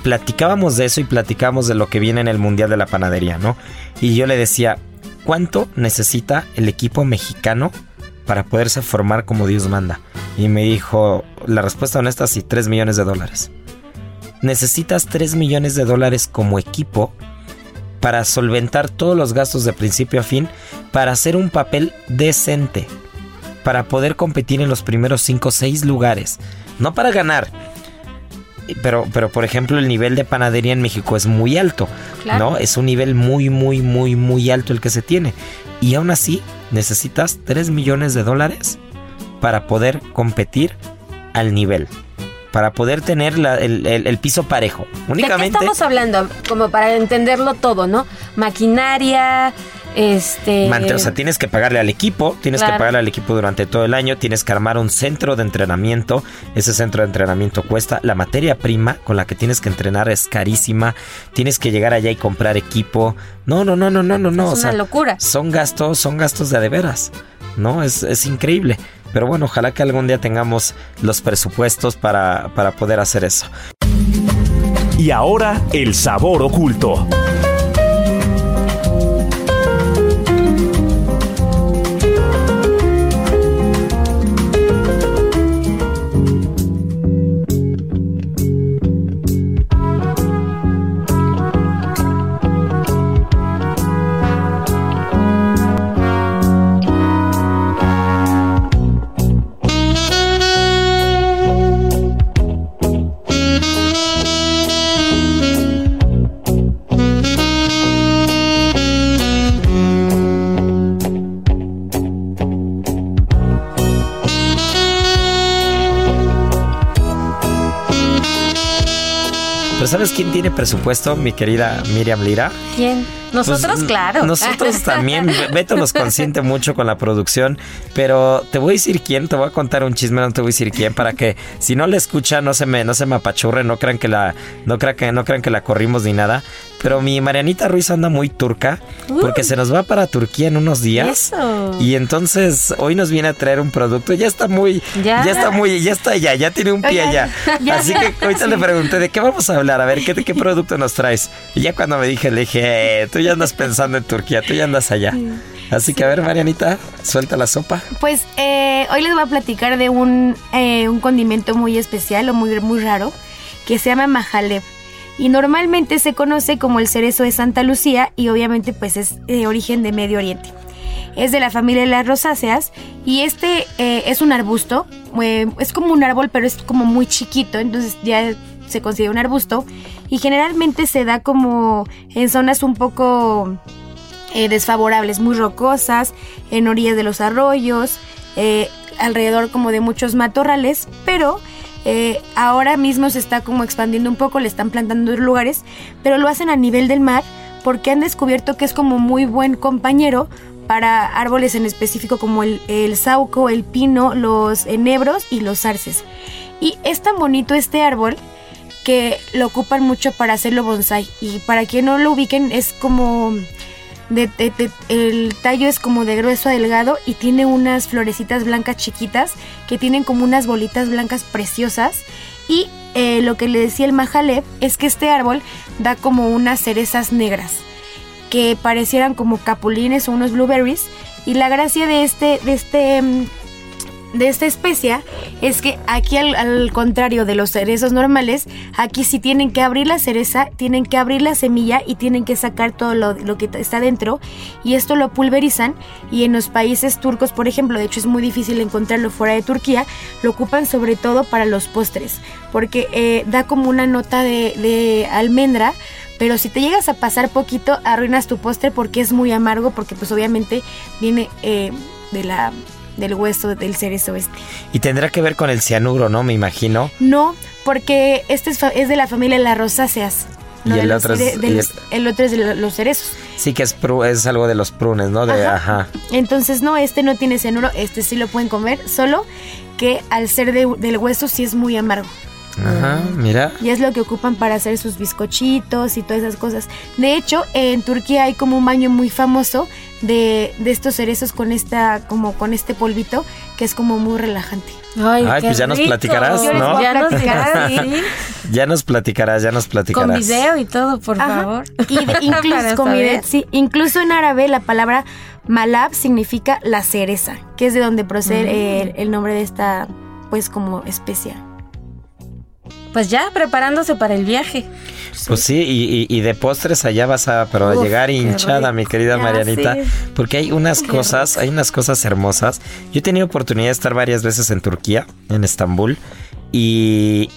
Speaker 1: platicábamos de eso y platicábamos de lo que viene en el Mundial de la Panadería, ¿no? Y yo le decía, ¿cuánto necesita el equipo mexicano para poderse formar como Dios manda? Y me dijo, la respuesta honesta, sí, 3 millones de dólares. Necesitas 3 millones de dólares como equipo para solventar todos los gastos de principio a fin, para hacer un papel decente, para poder competir en los primeros 5 o 6 lugares, no para ganar. Pero, pero, por ejemplo, el nivel de panadería en México es muy alto,
Speaker 2: Claro.
Speaker 1: ¿no? Es un nivel muy, muy, muy, muy alto el que se tiene. Y aún así, necesitas 3 millones de dólares para poder competir al nivel. Para poder tener la- el, el- el piso parejo.
Speaker 2: ¿De qué
Speaker 1: Únicamente.
Speaker 2: estamos hablando? Como para entenderlo todo, ¿no? Maquinaria, este...
Speaker 1: O sea, tienes que pagarle al equipo, tienes que pagarle al equipo durante todo el año, tienes que armar un centro de entrenamiento, ese centro de entrenamiento cuesta, la materia prima con la que tienes que entrenar es carísima, tienes que llegar allá y comprar equipo, no, no, no, no, no, no, no,
Speaker 2: Es una locura.
Speaker 1: son gastos, son gastos de a de veras, ¿no? Es, es increíble, pero bueno, ojalá que algún día tengamos los presupuestos para, para poder hacer eso.
Speaker 4: Y ahora, el sabor oculto.
Speaker 1: ¿Sabes quién tiene presupuesto, mi querida Miriam Lira?
Speaker 2: ¿Quién? Nosotros,
Speaker 1: Pues,
Speaker 2: claro.
Speaker 1: Nosotros también. Be- Beto nos consiente mucho con la producción. Pero te voy a decir quién, te voy a contar un chisme, no te voy a decir quién, para que si no la escucha, no se me, no se me apachurre, no crean que la, no crean que, no crean que la corrimos ni nada. Pero mi Marianita Ruiz anda muy turca porque se nos va para Turquía en unos días.
Speaker 2: Eso.
Speaker 1: Y entonces hoy nos viene a traer un producto. Ya está muy, ya,
Speaker 2: Ya.
Speaker 1: está muy, ya está allá, ya tiene un pie allá.
Speaker 3: ya.
Speaker 1: Así que ahorita le pregunté de qué vamos a hablar, a ver qué, de qué producto nos traes. Y ya cuando me dije, le dije, "Eh, tú ya andas pensando en Turquía, tú ya andas allá. Así que a ver, Marianita, suelta la sopa.
Speaker 3: Pues eh, hoy les voy a platicar de un, eh, un condimento muy especial o muy, muy raro que se llama majaleb. Y normalmente se conoce como el cerezo de Santa Lucía y obviamente pues es de origen de Medio Oriente. Es de la familia de las rosáceas y este eh, es un arbusto, eh, es como un árbol pero es como muy chiquito, entonces ya se considera un arbusto y generalmente se da como en zonas un poco eh, desfavorables, muy rocosas, en orillas de los arroyos, eh, alrededor como de muchos matorrales, pero eh, ahora mismo se está como expandiendo un poco, le están plantando lugares, pero lo hacen a nivel del mar porque han descubierto que es como muy buen compañero para árboles en específico como el, el sauco, el pino, los enebros y los arces. Y es tan bonito este árbol que lo ocupan mucho para hacerlo bonsai. Y para quien no lo ubiquen, es como. de- el tallo es como de grueso a delgado y tiene unas florecitas blancas chiquitas que tienen como unas bolitas blancas preciosas. Y eh, lo que le decía el majaleb es que este árbol da como unas cerezas negras que parecieran como capulines o unos blueberries. Y la gracia de este, de este, mm, de esta especia es que aquí al, contrario de los cerezos normales, aquí sí tienen que abrir la cereza, tienen que abrir la semilla y tienen que sacar todo lo, que está dentro y esto lo pulverizan y en los países turcos, por ejemplo, de hecho es muy difícil encontrarlo fuera de Turquía, lo ocupan sobre todo para los postres porque eh, da como una nota de, de almendra pero si te llegas a pasar poquito, arruinas tu postre porque es muy amargo, porque pues obviamente viene eh, de la, del hueso del cerezo este.
Speaker 1: Y tendrá que ver con el cianuro, ¿no? Me imagino.
Speaker 3: No, porque este es, es de la familia de las rosáceas.
Speaker 1: Y
Speaker 3: no
Speaker 1: el
Speaker 3: los
Speaker 1: otro es-
Speaker 3: de los- el otro es de lo- los cerezos.
Speaker 1: Sí que es, pru- es algo de los prunes, ¿no? De,
Speaker 3: Ajá.
Speaker 1: ajá.
Speaker 3: Entonces, no, este no tiene cianuro, este sí lo pueden comer, solo que al ser de- del hueso sí es muy amargo.
Speaker 1: Ajá, mira.
Speaker 3: Y es lo que ocupan para hacer sus bizcochitos y todas esas cosas. De hecho, en Turquía hay como un baño muy famoso de, de estos cerezos con esta, como con este polvito, que es como muy relajante.
Speaker 2: Ay,
Speaker 1: Ay,
Speaker 2: qué
Speaker 1: pues ya nos platicarás,
Speaker 3: Yo
Speaker 1: ¿no?
Speaker 2: Ya nos
Speaker 3: platicar,
Speaker 2: dirás,
Speaker 3: sí.
Speaker 1: Ya nos platicarás, ya nos platicarás.
Speaker 2: Con video y todo, por
Speaker 3: Ajá.
Speaker 2: favor.
Speaker 3: Y de- incluso, con video, sí, incluso en árabe la palabra malab significa la cereza, que es de donde procede el, el nombre de esta, pues como especia.
Speaker 2: Pues ya, preparándose para el viaje.
Speaker 1: Pues sí, y, y- y de postres allá vas a pero a
Speaker 2: Uf,
Speaker 1: llegar hinchada,
Speaker 2: rico.
Speaker 1: mi querida
Speaker 2: Ya
Speaker 1: Marianita, porque hay unas
Speaker 2: Qué
Speaker 1: cosas, hay unas cosas hermosas. Yo he tenido oportunidad de estar varias veces en Turquía, en Estambul, y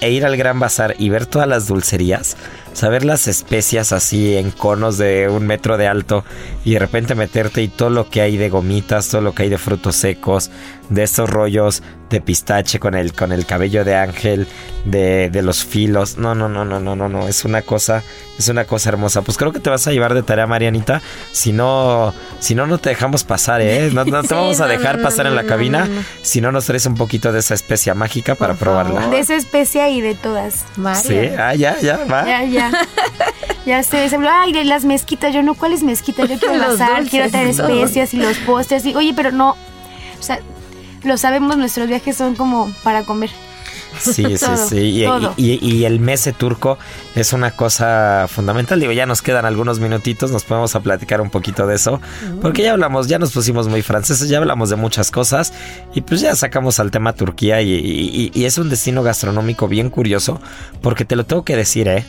Speaker 1: e ir al Gran Bazar y ver todas las dulcerías, saber las especias así en conos de un metro de alto y de repente meterte y todo lo que hay de gomitas, todo lo que hay de frutos secos, de estos rollos de pistache con el, con el cabello de ángel, de, de los filos. No, no, no, no, no, no, no. Es una cosa, es una cosa hermosa. Pues creo que te vas a llevar de tarea, Marianita. Si no, si no, no te dejamos pasar, ¿eh? No, no te
Speaker 2: Sí,
Speaker 1: vamos a dejar
Speaker 2: no,
Speaker 1: pasar en la cabina. Si no nos traes un poquito de esa especia mágica para probarla.
Speaker 3: De esa especia y de todas.
Speaker 1: Sí, ah, ya, ya, va.
Speaker 3: Ya, ya. Ya sé, ay, de las mezquitas. Yo no, ¿cuáles mezquitas? Yo quiero
Speaker 2: dulces
Speaker 3: quiero traer especias y los postres. Y, oye, pero no. O sea, lo sabemos, nuestros viajes son como para comer.
Speaker 1: Sí, sí,
Speaker 3: Todo,
Speaker 1: sí. Y,
Speaker 3: todo.
Speaker 1: y- y el mese turco es una cosa fundamental. Digo, ya nos quedan algunos minutitos, nos podemos a platicar un poquito de eso. Porque ya hablamos, ya nos pusimos muy franceses, ya hablamos de muchas cosas. Y pues ya sacamos al tema Turquía. Y, y- y es un destino gastronómico bien curioso. Porque te lo tengo que decir, ¿eh?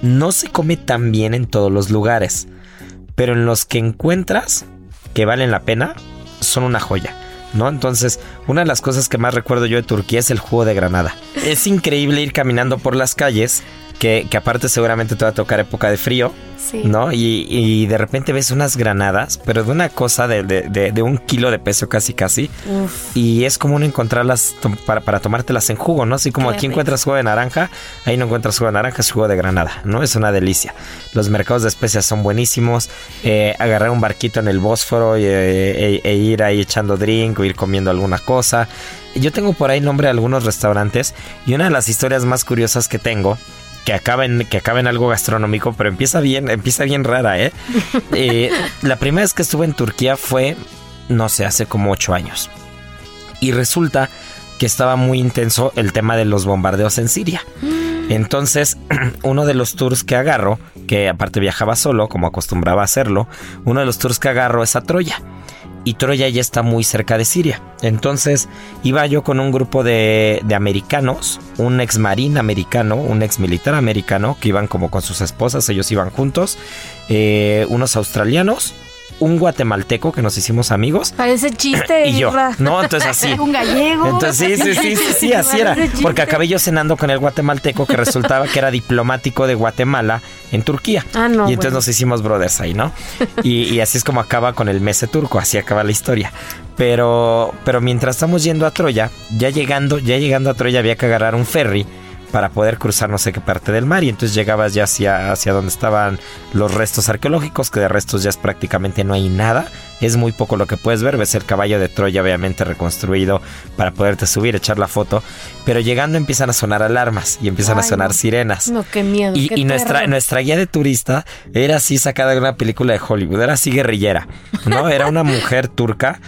Speaker 1: No se come tan bien en todos los lugares. Pero en los que encuentras que valen la pena, son una joya. ¿No? Entonces, una de las cosas que más recuerdo yo de Turquía es el jugo de granada. Es increíble ir caminando por las calles, que, que aparte seguramente te va a tocar época de frío,
Speaker 3: Sí.
Speaker 1: ¿no? Y, y de repente ves unas granadas, pero de una cosa de, de- de- de un kilo de peso casi casi.
Speaker 2: Uf.
Speaker 1: Y es común encontrarlas to- para, para tomártelas en jugo, ¿no? Así como
Speaker 2: Qué
Speaker 1: aquí
Speaker 2: rico.
Speaker 1: encuentras jugo de naranja, ahí no encuentras jugo de naranja, es jugo de granada, ¿no? Es una delicia. Los mercados de especias son buenísimos. Eh, agarrar un barquito en el Bósforo y, eh, e, e ir ahí echando drink o ir comiendo alguna cosa. Yo tengo por ahí nombre de algunos restaurantes y una de las historias más curiosas que tengo que acaba en, que acaba en algo gastronómico, pero empieza bien, empieza bien rara, ¿eh? ¿eh? La primera vez que estuve en Turquía fue, no sé, hace como ocho años. Y resulta que estaba muy intenso el tema de los bombardeos en Siria. Entonces, uno de los tours que agarro, que aparte viajaba solo, como acostumbraba a hacerlo, uno de los tours que agarro es a Troya y Troya ya está muy cerca de Siria. Entonces iba yo con un grupo de, de, americanos, un ex marín americano, un ex militar americano, que iban como con sus esposas, ellos iban juntos, eh, unos australianos, un guatemalteco que nos hicimos amigos.
Speaker 2: Parece chiste.
Speaker 1: y yo. No, entonces así.
Speaker 3: un gallego.
Speaker 1: Entonces sí, sí, sí, sí, sí así era. Porque acabé yo cenando con el guatemalteco que resultaba que era diplomático de Guatemala en Turquía.
Speaker 2: Ah, no.
Speaker 1: Y entonces nos hicimos brothers ahí, ¿no? Y, y, así es como acaba con el mese turco, así acaba la historia. Pero, pero mientras estamos yendo a Troya, ya llegando, ya llegando a Troya había que agarrar un ferry para poder cruzar no sé qué parte del mar y entonces llegabas ya hacia, hacia donde estaban los restos arqueológicos, que de restos ya es prácticamente no hay nada, es muy poco lo que puedes ver, ves el caballo de Troya obviamente reconstruido para poderte subir, echar la foto, pero llegando empiezan a sonar alarmas y empiezan
Speaker 2: Ay,
Speaker 1: a sonar
Speaker 2: no.
Speaker 1: sirenas.
Speaker 2: No, qué miedo.
Speaker 1: Y,
Speaker 2: qué
Speaker 1: y nuestra, nuestra guía de turista era así sacada de una película de Hollywood, era así guerrillera, ¿no? Era una mujer turca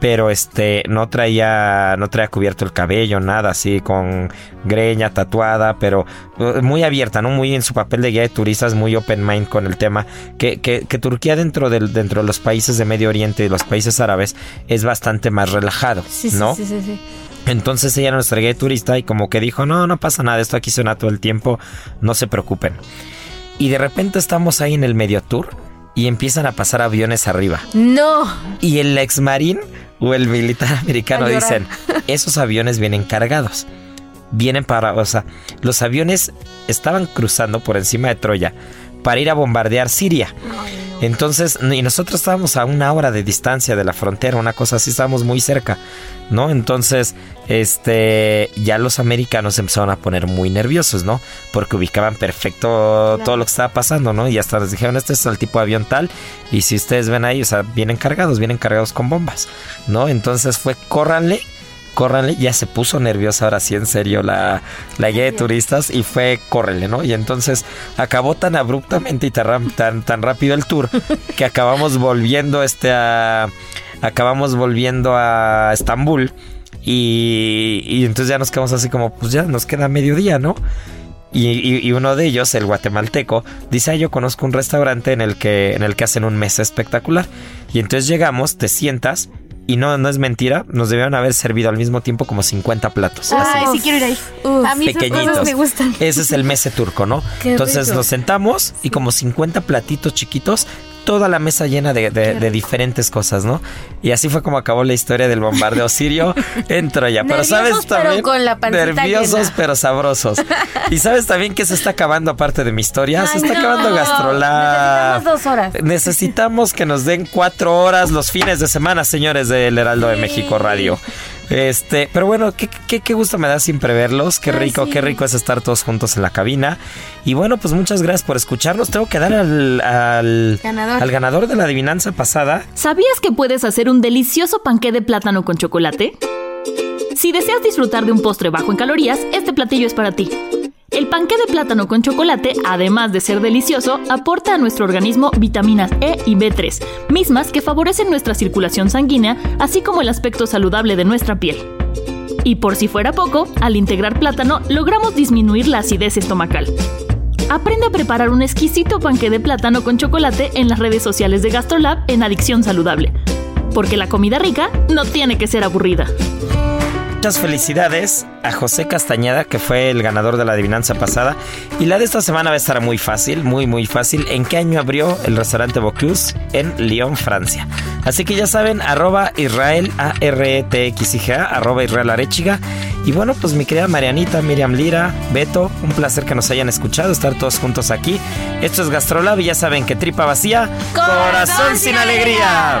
Speaker 1: pero este no traía no traía cubierto el cabello nada así con greña tatuada pero uh, muy abierta no muy en su papel de guía de turistas muy open mind con el tema que, que, que Turquía dentro del dentro de los países de Medio Oriente y los países árabes es bastante más relajado
Speaker 2: Sí, sí,
Speaker 1: no
Speaker 2: sí, sí, sí.
Speaker 1: entonces ella era nuestra guía de turista y como que dijo, no, no pasa nada, esto aquí suena todo el tiempo, no se preocupen. Y de repente estamos ahí en el medio tour y empiezan a pasar aviones arriba.
Speaker 2: No.
Speaker 1: Y el ex marín o el militar americano dicen, esos aviones vienen cargados. Vienen para, o sea, los aviones estaban cruzando por encima de Troya para ir a bombardear Siria. Entonces, y nosotros estábamos a una hora de distancia de la frontera, una cosa así, estábamos muy cerca, ¿no? Entonces, este, ya los americanos empezaron a poner muy nerviosos, ¿no? Porque ubicaban perfecto todo lo que estaba pasando, ¿no? Y hasta les dijeron, este es el tipo de avión tal, y si ustedes ven ahí, o sea, vienen cargados, vienen cargados con bombas, ¿no? Entonces fue, córranle, córranle, ya se puso nerviosa ahora sí en serio la, la guía de turistas y fue córrele, ¿no? Y entonces acabó tan abruptamente y tan, tan rápido el tour que acabamos volviendo este a acabamos volviendo a Estambul y, y entonces ya nos quedamos así como pues ya nos queda mediodía, ¿no? Y, y- y uno de ellos, el guatemalteco, dice, ah, yo conozco un restaurante en el que, en el que hacen un mes espectacular. Y entonces llegamos, te sientas, y no, no es mentira, nos debieron haber servido al mismo tiempo como 50 platos. así
Speaker 3: Ay, sí quiero ir ahí.
Speaker 2: Uf.
Speaker 3: a mí esas
Speaker 1: pequeñitos.
Speaker 3: cosas me gustan.
Speaker 1: Ese es el mese turco, ¿no?
Speaker 2: Qué
Speaker 1: Entonces
Speaker 2: rico.
Speaker 1: nos sentamos y como 50 platitos chiquitos, toda la mesa llena de, de- de diferentes cosas, ¿no? Y así fue como acabó la historia del bombardeo sirio en Troya. Pero
Speaker 2: Nerviosos,
Speaker 1: sabes
Speaker 2: pero
Speaker 1: también.
Speaker 2: con la
Speaker 1: nerviosos,
Speaker 2: llena.
Speaker 1: pero sabrosos. Y sabes también que se está acabando aparte de mi historia. se está
Speaker 2: no.
Speaker 1: acabando Gastrolab.
Speaker 2: Necesitamos dos horas.
Speaker 1: Necesitamos que nos den cuatro horas los fines de semana, señores del Heraldo de México Radio. Este, pero bueno, qué, qué, qué gusto me da siempre verlos. Qué
Speaker 2: Ay,
Speaker 1: rico,
Speaker 2: sí.
Speaker 1: qué rico es estar todos juntos en la cabina. Y bueno, pues muchas gracias por escucharnos. Tengo que dar al, al,
Speaker 3: Ganador.
Speaker 1: al ganador de la adivinanza pasada.
Speaker 6: ¿Sabías que puedes hacer un delicioso panqué de plátano con chocolate? Si deseas disfrutar de un postre bajo en calorías, este platillo es para ti. El panqué de plátano con chocolate, además de ser delicioso, aporta a nuestro organismo vitaminas E y B3, mismas que favorecen nuestra circulación sanguínea, así como el aspecto saludable de nuestra piel. Y por si fuera poco, al integrar plátano logramos disminuir la acidez estomacal. Aprende a preparar un exquisito panqué de plátano con chocolate en las redes sociales de GastroLab en Adicción Saludable. Porque la comida rica no tiene que ser aburrida.
Speaker 1: Muchas felicidades a José Castañeda, que fue el ganador de la adivinanza pasada. Y la de esta semana va a estar muy fácil, muy, muy fácil. ¿En qué año abrió el restaurante Bocuse? En Lyon, Francia. Así que ya saben, arroba Israel, A-R-E-T-X-I-G-A, arroba Israel Arechiga. Y bueno, pues mi querida Marianita, Miriam Lira, Beto, un placer que nos hayan escuchado, estar todos juntos aquí. Esto es Gastrolab y ya saben que tripa vacía, corazón sin alegría.